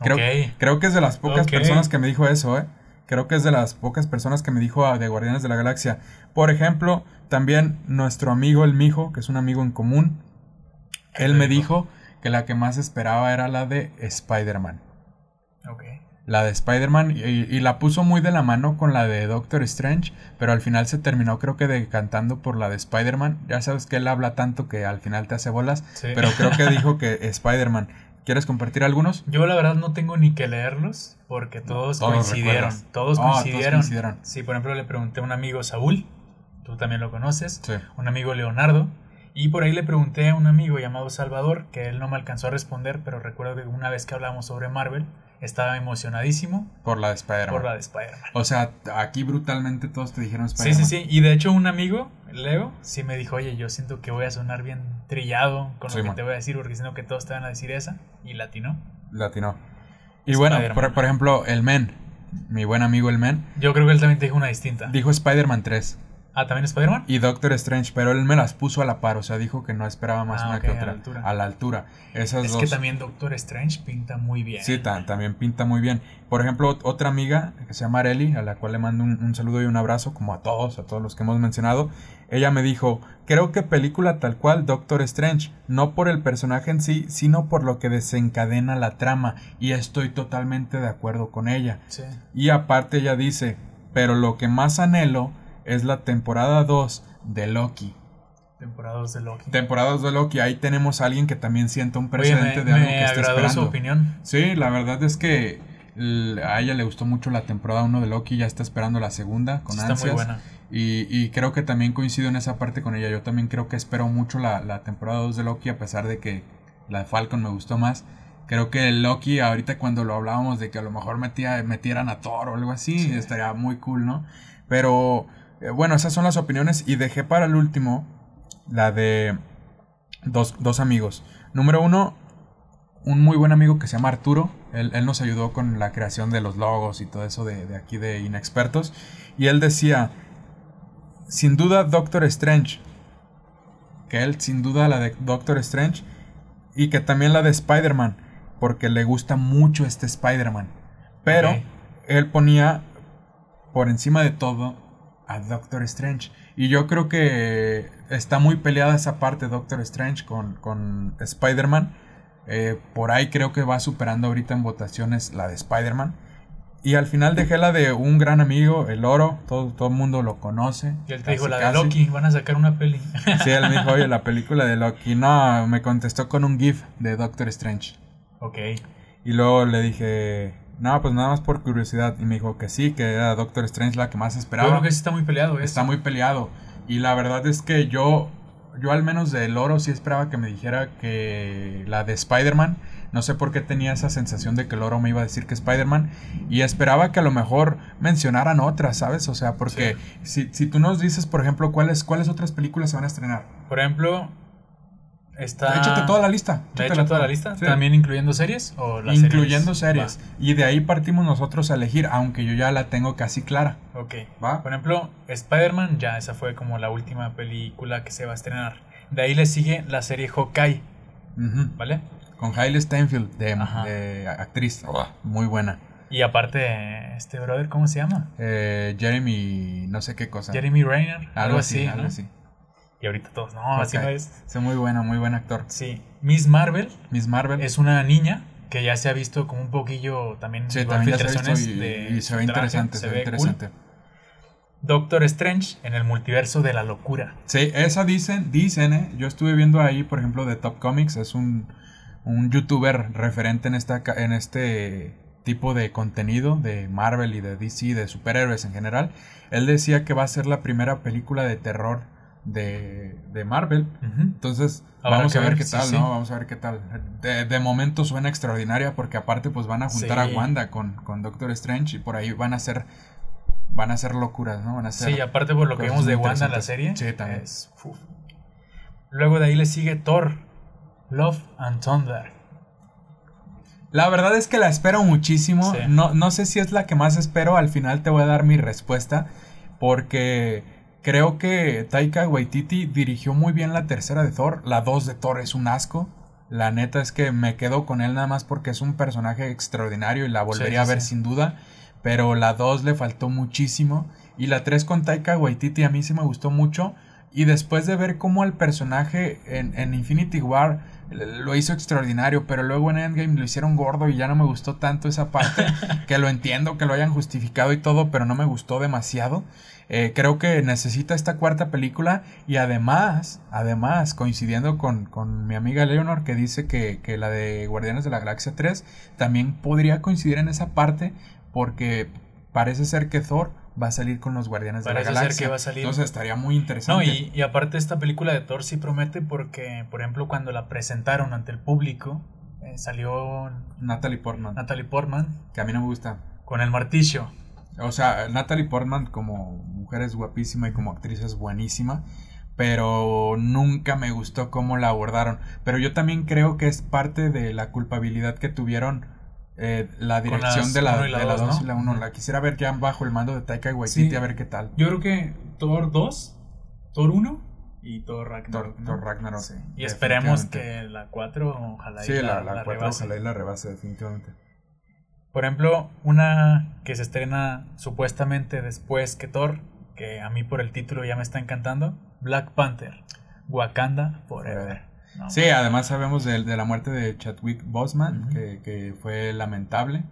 Creo, creo que es de las pocas personas que me dijo eso, ¿eh? Creo que es de las pocas personas que me dijo ah, de Guardianes de la Galaxia. Por ejemplo, también nuestro amigo el Mijo, que es un amigo en común, ¿Qué él me dijo? que la que más esperaba era la de Spider-Man. Ok. La de Spider-Man y, y la puso muy de la mano con la de Doctor Strange, pero al final se terminó creo que decantando por la de Spider-Man. Ya sabes que él habla tanto que al final te hace bolas, Sí. pero creo que dijo que Spider-Man. ¿Quieres compartir algunos? Yo la verdad no tengo ni que leerlos porque todos, todos coincidieron. Todos Ah, todos coincidieron. coincidieron. Sí, por ejemplo, le pregunté a un amigo Saúl, tú también lo conoces, Sí. un amigo Leonardo, y por ahí le pregunté a un amigo llamado Salvador, que él no me alcanzó a responder, pero recuerdo que una vez que hablamos sobre Marvel, estaba emocionadísimo Por la de Spider-Man. por la de Spider-Man. O sea, aquí brutalmente todos te dijeron Sí, Spider-Man. sí, sí. Y de hecho un amigo, Leo, sí me dijo, oye, yo siento que voy a sonar bien trillado con lo Sí, que man. te voy a decir, porque siento que todos te van a decir esa. Y latino. Latino. Y bueno, por ejemplo, el Men, mi buen amigo el Men, Yo creo que él también te dijo una distinta. dijo Spider-Man 3 Ah, ¿también Spider-Man? y Doctor Strange, pero él me las puso a la par, o sea, dijo que no esperaba más Ah, una que a la otra. altura. A la altura. Esas Es dos. que también Doctor Strange pinta muy bien. Sí, ta- también pinta muy bien. Por ejemplo, ot- otra amiga que se llama Areli, a la cual le mando un, un saludo y un abrazo, como a todos, a todos los que hemos mencionado. Ella me dijo, creo que película tal cual Doctor Strange, no por el personaje en sí, sino por lo que desencadena la trama. Y estoy totalmente de acuerdo con ella. Sí. Y aparte ella dice, pero lo que más anhelo es la temporada 2 de Loki. Temporada 2 de Loki. Temporada 2 de Loki, ahí tenemos a alguien que también siente un Oye, me, de algo me que está agradó su esperando. opinión. Sí, la verdad es que a ella le gustó mucho la temporada 1 de Loki, ya está esperando la segunda con Sí, está muy ansias. buena. Y, y creo que también coincido en esa parte con ella. Yo también creo que espero mucho la, la temporada 2 de Loki, a pesar de que la de Falcon me gustó más. Creo que Loki, ahorita cuando lo hablábamos de que a lo mejor metía, metieran a Thor o algo así, Sí. estaría muy cool, ¿no? Pero bueno, esas son las opiniones y dejé para el último la de dos, dos amigos. Número uno, un muy buen amigo que se llama Arturo. Él, él nos ayudó con la creación de los logos y todo eso de, de aquí de Inexpertos. Y él decía, sin duda Doctor Strange. Que él sin duda la de Doctor Strange. Y que también la de Spider-Man. Porque le gusta mucho este Spider-Man. Pero él ponía por encima de todo a Doctor Strange. Y yo creo que está muy peleada esa parte Doctor Strange con, con Spider-Man. Eh, por ahí creo que va superando ahorita en votaciones la de Spider-Man. Y al final dejé la de un gran amigo, el oro, todo, todo el mundo lo conoce. Y él te dijo, la de casi. Loki, van a sacar una peli. Sí, él me dijo, oye, la película de Loki. No, me contestó con un GIF de Doctor Strange. ok. Y luego le dije, no, pues nada más por curiosidad. Y me dijo que sí, que era Doctor Strange la que más Yo esperaba. creo que sí está muy peleado eso. Está muy peleado. Y la verdad es que yo, yo al menos del oro sí esperaba que me dijera que la de Spider-Man. No sé por qué tenía esa sensación de que el oro me iba a decir que Spider-Man. Y esperaba que a lo mejor mencionaran otras, ¿sabes? O sea, porque si, si tú nos dices, por ejemplo, cuáles, cuáles otras películas se van a estrenar. Por ejemplo, está... Échate toda la lista. ¿Te hecho toda la lista? Sí. ¿También incluyendo series? ¿O las Incluyendo series? series. Y de ahí partimos nosotros a elegir, aunque yo ya la tengo casi clara. Ok. ¿Va? Por ejemplo, Spider-Man, ya esa fue como la última película que se va a estrenar. De ahí le sigue la serie Hawkeye. ¿vale? Con Hailey Steinfeld, de, actriz. Muy buena. Y aparte, este brother, ¿cómo se llama? Eh, Jeremy, no sé qué cosa. Jeremy Rayner, algo, así, algo así. Y ahorita todos, no, así no es. Sí, muy buena, muy buen actor. Sí, Miss Marvel Miss Marvel. es una niña que ya se ha visto como un poquillo también, sí, también ya se ha visto y, de y se ve interesante, se, ve cool. interesante. Doctor Strange en el multiverso de la locura. Sí, esa dicen, dicen, eh. Yo estuve viendo ahí, por ejemplo, de Top Comics, es un, un youtuber referente en, esta, en este tipo de contenido de Marvel y de DC, de superhéroes en general. Él decía que va a ser la primera película de terror de, de Marvel. Entonces, vamos a ver, ver, qué sí, tal, sí. ¿no? Vamos a ver qué tal. De, de momento suena extraordinaria porque aparte pues van a juntar Sí. a Wanda con, con Doctor Strange y por ahí van a ser van a ser locuras, ¿no? Van a ser Sí, aparte por lo que vemos de Wanda en la serie. Sí, también. es-. Luego de ahí le sigue Thor, Love and Thunder. La verdad es que la espero muchísimo. No, no sé si es la que más espero. Al final te voy a dar mi respuesta. Porque creo que Taika Waititi dirigió muy bien la tercera de Thor. La 2 de Thor es un asco. La neta es que me quedo con él nada más porque es un personaje extraordinario y la volvería sí, a ver sí. sin duda. Pero la 2 le faltó muchísimo. Y la 3 con Taika Waititi a mí sí me gustó mucho. Y después de ver cómo el personaje en, en Infinity War lo hizo extraordinario, pero luego en Endgame lo hicieron gordo y ya no me gustó tanto esa parte, que lo entiendo, que lo hayan justificado y todo, pero no me gustó demasiado. Eh, creo que necesita esta cuarta película y además, además, coincidiendo con, con mi amiga Leonor que dice que, que la de Guardianes de la Galaxia 3 también podría coincidir en esa parte porque parece ser que Thor va a salir con los Guardianes Parece de la ser Galaxia. que va a salir. Entonces estaría muy interesante. No, y, y aparte esta película de Thor sí promete porque, por ejemplo, cuando la presentaron ante el público, eh, salió Natalie Portman, Natalie Portman que a mí no me gusta. con el martillo. O sea, Natalie Portman como mujer es guapísima y como actriz es buenísima, pero nunca me gustó cómo la abordaron. Pero yo también creo que es parte de la culpabilidad que tuvieron eh, la dirección de la uno y la 2 dos, la, ¿no? y la 1. La quisiera ver ya bajo el mando de Taika Waititi Sí. a ver qué tal. Yo creo que Thor 2, Thor 1 y Thor Ragnarok. Thor, ¿no? Thor Ragnarok. Sí. Y esperemos que la 4 ojalá y Sí, la, la, la 4 rebase. ojalá y la rebase definitivamente. Por ejemplo, una que se estrena supuestamente después que Thor, que a mí por el título ya me está encantando, Black Panther, Wakanda Forever. No, Sí, además sabemos de, de la muerte de Chadwick Boseman, Ujú. que, que fue lamentable.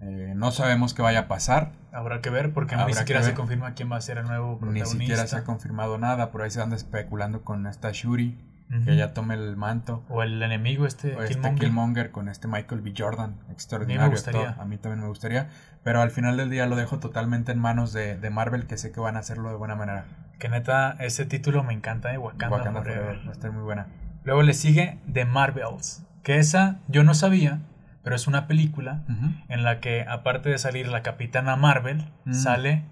Eh, no sabemos qué vaya a pasar. Habrá que ver porque ni Habrá que siquiera se confirma quién va a ser el nuevo Ni protagonista. siquiera se ha confirmado nada. Por ahí se anda especulando con esta Shuri, Ujú. que ya tome el manto. O el enemigo este, O este Killmonger. Killmonger con este Michael B. Jordan, extraordinario gustaría. actor. A mí también me gustaría. Pero al final del día lo dejo totalmente en manos de, de Marvel, que sé que van a hacerlo de buena manera. Que neta, ese título me encanta, de Wakanda, Wakanda Forever. Forever va a estar muy buena. Luego le sigue The Marvels, que esa yo no sabía, pero es una película en la que aparte de salir la Capitana Marvel, Mm. sale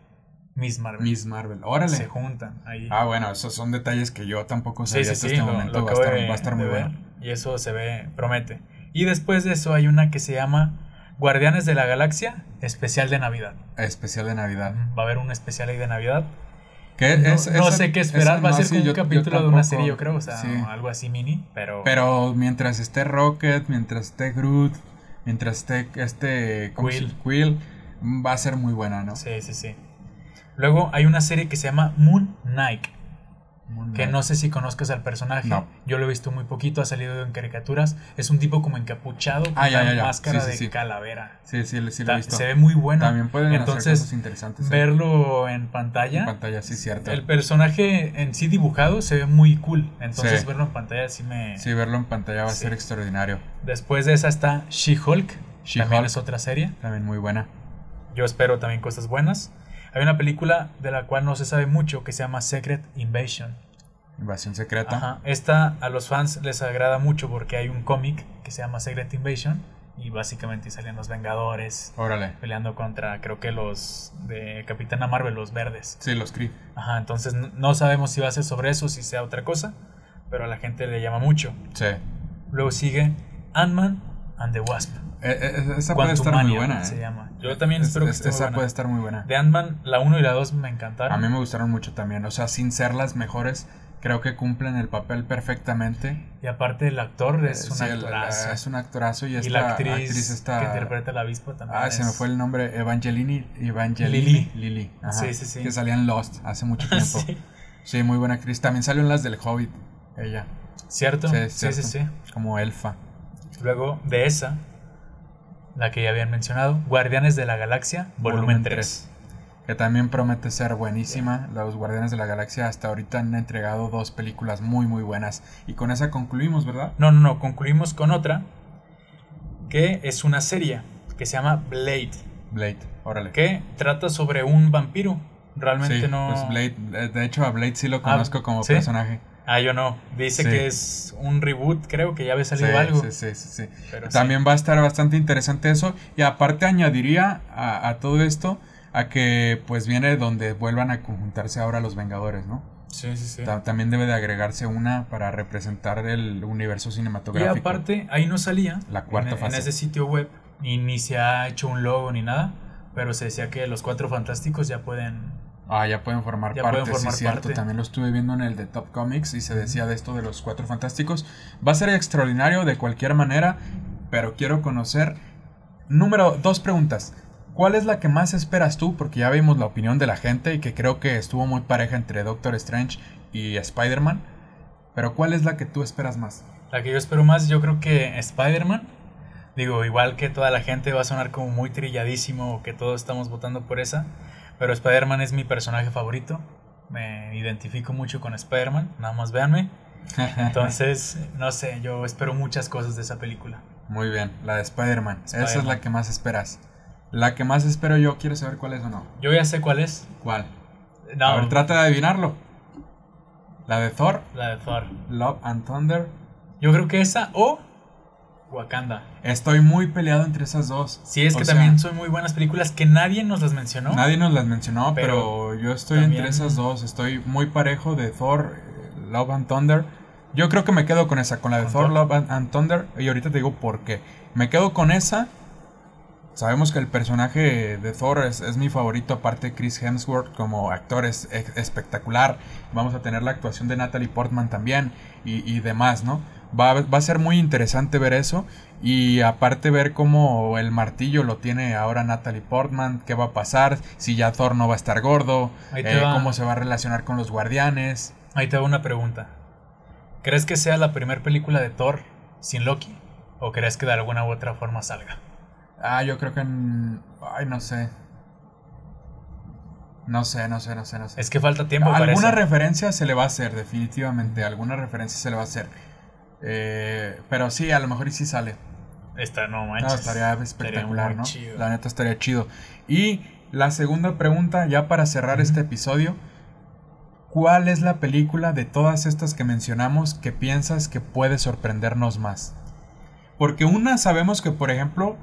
Miss Marvel. Miss Marvel. Órale. Se juntan ahí. Ah, bueno, esos son detalles que yo tampoco Sí, sabía sí, hasta sí, este lo- momento. lo va, a estar, acabo va a estar de muy bueno. Y eso se ve, promete. Y después de eso hay una que se llama Guardianes de la Galaxia, especial de Navidad. Especial de Navidad. Va a haber un especial ahí de Navidad. Que No, es- no esa- sé qué esperar, va a no, ser sí, como un yo- yo capítulo de una serie, yo creo, o sea, Sí. algo así mini, pero... Pero mientras esté Rocket, mientras esté Groot, mientras esté este ¿cómo se- Quill. Quill, va a ser muy buena, ¿no? Sí, sí, sí. Luego hay una serie que se llama Moon Knight, Moon que Knight. no sé si conozcas al personaje. No. Yo lo he visto muy poquito, ha salido en caricaturas. Es un tipo como encapuchado con Ah, ya, una ya, ya. máscara Sí, sí, de sí. calavera. Sí, sí, sí lo he visto. Se ve muy bueno. También pueden hacer Entonces, cosas interesantes. ¿eh? verlo en pantalla, en pantalla, sí, cierto. el personaje en sí dibujado se ve muy cool. Entonces verlo en pantalla sí me... Sí, verlo en pantalla va a ser extraordinario. Después de esa está She-Hulk. She-Hulk. También es otra serie. También muy buena. Yo espero también cosas buenas. Hay una película de la cual no se sabe mucho que se llama Secret Invasion. Invasión secreta. Ajá. Esta a los fans les agrada mucho porque hay un cómic que se llama Secret Invasion y básicamente salen los Vengadores Órale. peleando contra creo que los de Capitana Marvel, los verdes. Sí, los Kree. Ajá, entonces no sabemos si va a ser sobre eso, si sea otra cosa, pero a la gente le llama mucho. Sí. Luego sigue Ant-Man and the Wasp. Eh, esa puede estar muy buena. ¿eh? se llama. Yo también Es- espero que es- esté muy Esa buena. puede estar muy buena. De Ant-Man, la 1 y la 2 me encantaron. A mí me gustaron mucho también. O sea, sin ser las mejores, creo que cumplen el papel perfectamente. Y aparte el actor es Eh, un sí, el- actorazo. es un actorazo y, y esta la actriz, está... que interpreta a la avispa también. Ah, se me es- fue el nombre. Evangelini. Evangelini. Lily. Lily. ajá, Sí, sí, sí. Que salía en Lost hace mucho tiempo. Sí. sí. muy buena actriz. También salió en las del Hobbit. Ella. ¿Cierto? Sí, Sí, sí, sí, cierto. Como elfa. Luego de esa, la que ya habían mencionado, Guardianes de la Galaxia, volumen, Volumen 3. Que también promete ser buenísima. Los Guardianes de la Galaxia hasta ahorita han entregado dos películas muy, muy buenas. Y con esa concluimos, ¿verdad? No, no, no, concluimos con otra que es una serie que se llama Blade, Blade. Órale. que trata sobre un vampiro. Realmente Sí, no. pues Blade, eh, de hecho a Blade sí lo Ah, conozco como ¿sí? personaje. Ah, yo no. Dice Sí. que es un reboot, creo que ya había salido sí, algo. sí, sí, sí, sí. pero. También va a estar bastante interesante eso. Y aparte añadiría a, a todo esto a que pues viene donde vuelvan a conjuntarse ahora los Vengadores, ¿no? Sí, sí, sí. Ta- También debe de agregarse una para representar el universo Y cinematográfico. aparte, ahí no salía. La cuarta en, fase. En ese sitio web. Y ni se ha hecho un logo ni nada. Pero se decía que los cuatro fantásticos ya pueden. Ah, ya pueden formar Ya parte, pueden formar sí, cierto. parte. También lo estuve viendo en el de Top Comics y se decía de esto de los cuatro fantásticos. Va a ser extraordinario de cualquier manera, pero quiero conocer. Número dos preguntas. ¿Cuál es la que más esperas tú? Porque ya vimos la opinión de la gente y que creo que estuvo muy pareja entre Doctor Strange y Spider-Man. Pero ¿cuál es la que tú esperas más? La que yo espero más, yo creo que Spider-Man. Digo, igual que toda la gente va a sonar como muy trilladísimo, que todos estamos votando por esa. Pero Spider-Man es mi personaje favorito. Me identifico mucho con Spider-Man, nada más véanme. Entonces, no sé, yo espero muchas cosas de esa película. Muy bien, la de Spider-Man. Esa es la que más esperas. La que más espero yo, ¿quieres saber cuál es o no? Yo ya sé cuál es. ¿Cuál? No, A ver, trata de adivinarlo. La de Thor, la de Thor. Love and Thunder. Yo creo que esa o Wakanda. Estoy muy peleado entre esas dos. Sí, es O que sea, también son muy buenas películas que nadie nos las mencionó. Nadie nos las mencionó, pero, Pero yo estoy también- entre esas dos. Estoy muy parejo de Thor, Love and Thunder. Yo creo que me quedo con esa, con la de ¿Con Thor? Love and, and Thunder. Y ahorita te digo por qué. Me quedo con esa. Sabemos que el personaje de Thor es, es mi favorito, aparte Chris Hemsworth como actor es, es espectacular. Vamos a tener la actuación de Natalie Portman también y, y demás, ¿no? Va, a- va a ser muy interesante ver eso y aparte ver cómo el martillo lo tiene ahora Natalie Portman, qué va a pasar, si ya Thor no va a estar gordo, eh, va. cómo se va a relacionar con los guardianes. Ahí te hago una pregunta. ¿Crees que sea la primera película de Thor sin Loki? ¿O crees que de alguna u otra forma salga? Ah, yo creo que... en- Ay, no sé. No sé, no sé, no sé, no sé. Es que falta tiempo Alguna referencia se le va a hacer, definitivamente. Alguna referencia se le va a hacer. Eh, pero sí, a lo mejor y sí sale. Esta no No, manches. estaría espectacular, ¿no? chido. La neta estaría chido. Y la segunda pregunta, ya para cerrar este episodio. ¿Cuál es la película de todas estas que mencionamos que piensas que puede sorprendernos más? Porque una sabemos que, por ejemplo,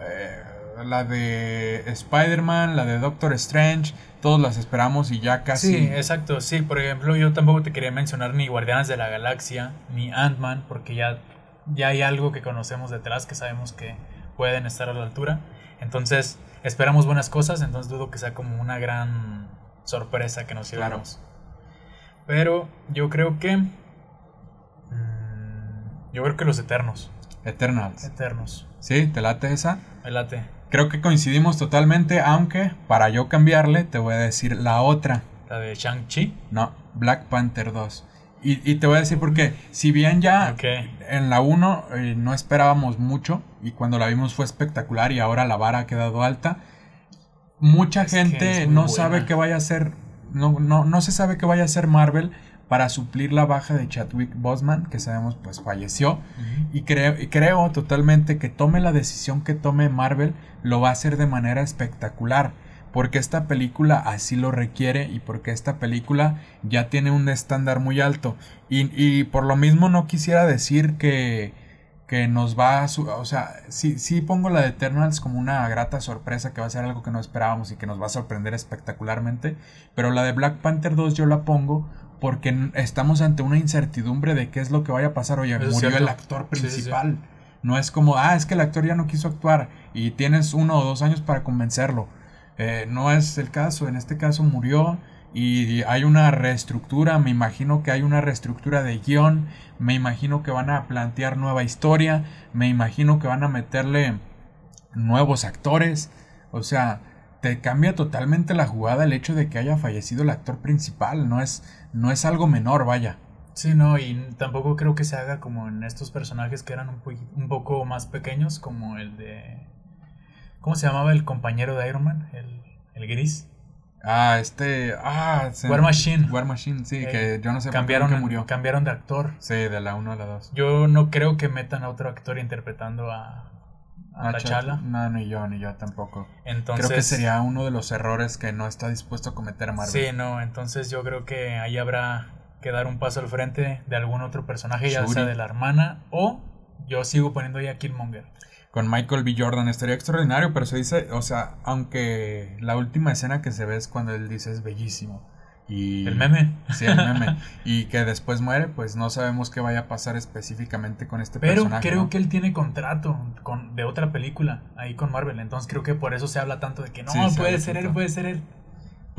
eh, la de Spider-Man, la de Doctor Strange, todos las esperamos y ya casi. Sí, exacto, sí, por ejemplo, yo tampoco te quería mencionar ni Guardianes de la Galaxia, ni Ant-Man, porque ya, ya hay algo que conocemos detrás que sabemos que pueden estar a la altura. Entonces, esperamos buenas cosas, entonces dudo que sea como una gran sorpresa que nos llevamos. Pero yo creo que... Mm, yo creo que los Eternos. Eternals. Eternos. ¿Sí? ¿Te late esa? Me late. Creo que coincidimos totalmente, aunque para yo cambiarle te voy a decir la otra. ¿La de Shang-Chi? No, Black Panther 2. Y, te voy a decir porque si bien ya en la 1 eh, no esperábamos mucho y cuando la vimos fue espectacular y ahora la vara ha quedado alta, mucha gente no sabe qué vaya a ser, no, no, no se sabe qué vaya a ser Marvel para suplir la baja de Chadwick Boseman, que sabemos pues falleció. Y creo, creo totalmente que tome la decisión que tome Marvel, lo va a hacer de manera espectacular. Porque esta película así lo requiere y porque esta película ya tiene un estándar muy alto. Y, y por lo mismo no quisiera decir que, que nos va a... O sea, sí, sí pongo la de Eternals como una grata sorpresa que va a ser algo que no esperábamos y que nos va a sorprender espectacularmente. Pero la de Black Panther 2 yo la pongo porque estamos ante una incertidumbre de qué es lo que vaya a pasar. Oye, murió el actor principal. No es como, ah, es que el actor ya no quiso actuar y tienes uno o dos años para convencerlo. Eh, no es el caso, en este caso murió y hay una reestructura, me imagino que hay una reestructura de guion, me imagino que van a plantear nueva historia, me imagino que van a meterle nuevos actores, o sea, te cambia totalmente la jugada el hecho de que haya fallecido el actor principal, no es, no es algo menor, vaya. Sí, no, y tampoco creo que se haga como en estos personajes que eran un, un poco más pequeños, como el de... ¿Cómo se llamaba el compañero de Iron Man? El, el gris. Ah, este. Ah, War Machine. War Machine, sí, eh, que yo no sé cambiaron, por qué murió. Cambiaron de actor. Sí, de la 1 a la 2. Yo no creo que metan a otro actor interpretando a, a T'Challa. No, ni yo, ni yo tampoco. Entonces, creo que sería uno de los errores que no está dispuesto a cometer Marvel. Sí, no, entonces yo creo que ahí habrá que dar un paso al frente de algún otro personaje, ya sea de la hermana o yo sigo poniendo ahí a Killmonger. Con Michael B. Jordan estaría extraordinario, pero se dice, o sea, aunque la última escena que se ve es cuando él dice es bellísimo. Y, el meme. Sí, el meme. y que después muere, pues no sabemos qué vaya a pasar específicamente con este personaje. Pero creo que él tiene contrato con, de otra película ahí con Marvel. Entonces creo que por eso se habla tanto de que no, puede ser él, puede ser él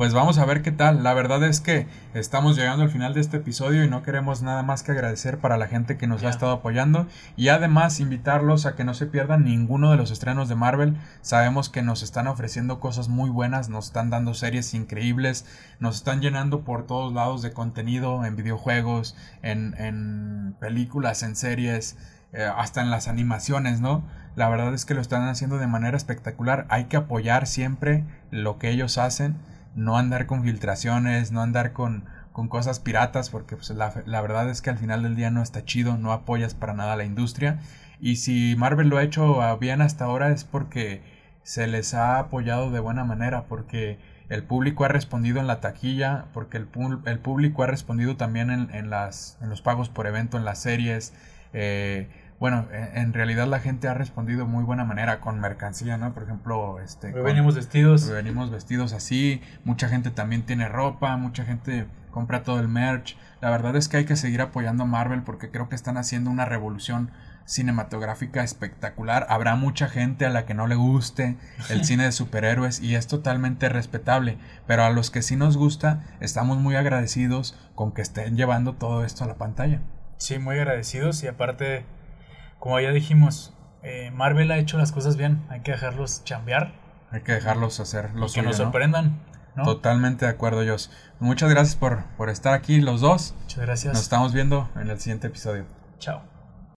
pues vamos a ver qué tal. La verdad es que estamos llegando al final de este episodio y no queremos nada más que agradecer para la gente que nos ha estado apoyando y además invitarlos a que no se pierdan ninguno de los estrenos de Marvel. Sabemos que nos están ofreciendo cosas muy buenas, nos están dando series increíbles, nos están llenando por todos lados de contenido en videojuegos, en, en películas, en series. Eh, hasta en las animaciones, ¿no? La verdad es que lo están haciendo de manera espectacular. Hay que apoyar siempre lo que ellos hacen no andar con filtraciones, no andar con, con cosas piratas, porque pues, la, la, verdad es que al final del día no está chido, no apoyas para nada la industria. Y si Marvel lo ha hecho bien hasta ahora es porque se les ha apoyado de buena manera, porque el público ha respondido en la taquilla, porque el, el público ha respondido también en, en, las, en los pagos por evento, en las series. Eh, bueno, en realidad la gente ha respondido muy buena manera con mercancía, ¿no? Por ejemplo, este... venimos vestidos. Venimos vestidos así, mucha gente también tiene ropa, mucha gente compra todo el merch. La verdad es que hay que seguir apoyando a Marvel porque creo que están haciendo una revolución cinematográfica espectacular. Habrá mucha gente a la que no le guste el cine de superhéroes y es totalmente respetable, pero a los que sí nos gusta, estamos muy agradecidos con que estén llevando todo esto a la pantalla. Sí, muy agradecidos y aparte como ya dijimos, eh, Marvel ha hecho las cosas bien, hay que dejarlos chambear. Hay que dejarlos hacer los Que nos sorprendan. Totalmente de acuerdo, Josh. Muchas gracias por, por estar aquí los dos. Muchas gracias. Nos estamos viendo en el siguiente episodio. Chao.